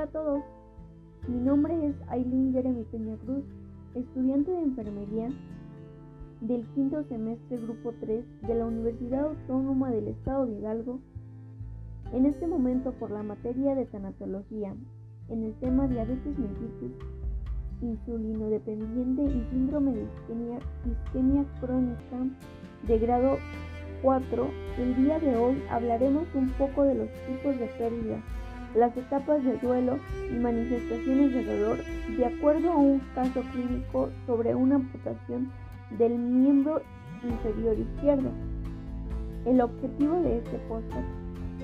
Hola a todos, mi nombre es Aileen Jeremy Peña Cruz, estudiante de enfermería del quinto semestre Grupo 3 de la Universidad Autónoma del Estado de Hidalgo. En este momento por la materia de tanatología, en el tema diabetes mellitus, insulino dependiente y síndrome de isquemia, isquemia crónica de grado 4, el día de hoy hablaremos un poco de los tipos de pérdida las etapas de duelo y manifestaciones de dolor de acuerdo a un caso clínico sobre una amputación del miembro inferior izquierdo. El objetivo de este podcast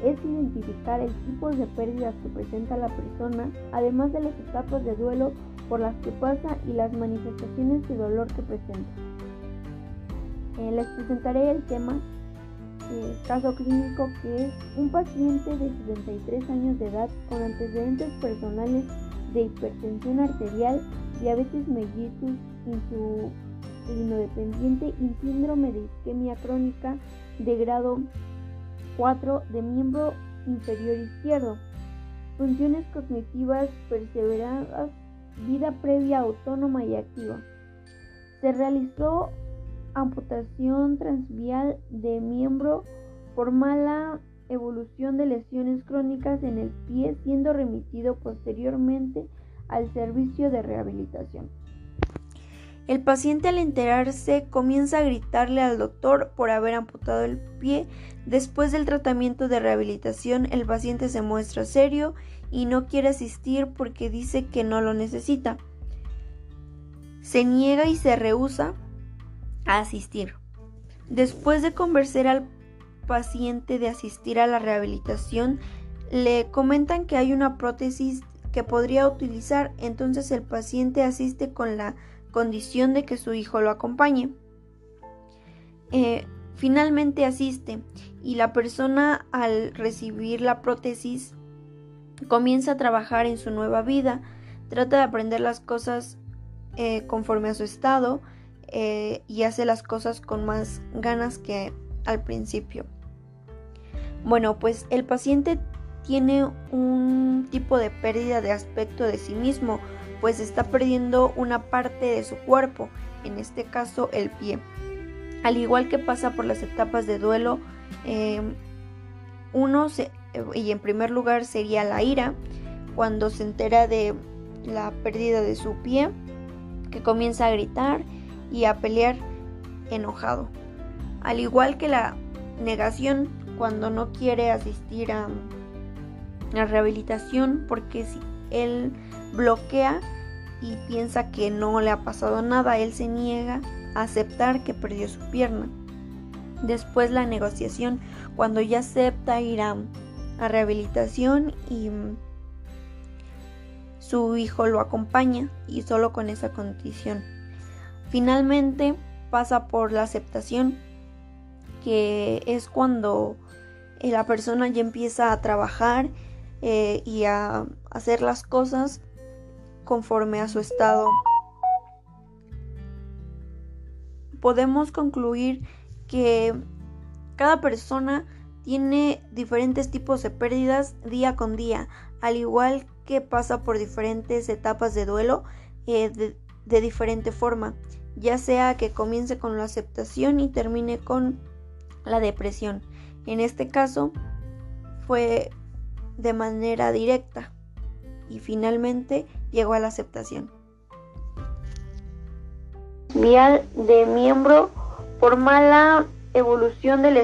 es identificar el tipo de pérdidas que presenta la persona, además de las etapas de duelo por las que pasa y las manifestaciones de dolor que presenta. Eh, les presentaré el tema eh, caso clínico que es un paciente de 73 años de edad con antecedentes personales de hipertensión arterial, diabetes mellitus, insulinodependiente y síndrome de isquemia crónica de grado 4 de miembro inferior izquierdo. Funciones cognitivas perseveradas, vida previa autónoma y activa. Se realizó amputación transvial de miembro por mala evolución de lesiones crónicas en el pie, siendo remitido posteriormente al servicio de rehabilitación. El paciente al enterarse comienza a gritarle al doctor por haber amputado el pie. Después del tratamiento de rehabilitación el paciente se muestra serio y no quiere asistir porque dice que no lo necesita. Se niega y se rehúsa a asistir. Después de convencer al paciente de asistir a la rehabilitación, le comentan que hay una prótesis que podría utilizar, entonces el paciente asiste con la condición de que su hijo lo acompañe. Eh, finalmente asiste y la persona al recibir la prótesis comienza a trabajar en su nueva vida, trata de aprender las cosas eh, conforme a su estado, eh, y hace las cosas con más ganas que al principio. Bueno, pues el paciente tiene un tipo de pérdida de aspecto de sí mismo, pues está perdiendo una parte de su cuerpo, en este caso el pie. Al igual que pasa por las etapas de duelo, eh, uno y en primer lugar sería la ira, cuando se entera de la pérdida de su pie, que comienza a gritar y a pelear enojado. Al igual que la negación cuando no quiere asistir a la rehabilitación porque si él bloquea y piensa que no le ha pasado nada, él se niega a aceptar que perdió su pierna. Después la negociación cuando ya acepta ir a, a rehabilitación y su hijo lo acompaña y solo con esa condición. Finalmente pasa por la aceptación, que es cuando eh, la persona ya empieza a trabajar eh, y a hacer las cosas conforme a su estado. Podemos concluir que cada persona tiene diferentes tipos de pérdidas día con día, al igual que pasa por diferentes etapas de duelo eh, diferente forma ya sea que comience con la aceptación y termine con la depresión. En este caso fue de manera directa y finalmente llegó a la aceptación. Vial de miembro por mala evolución del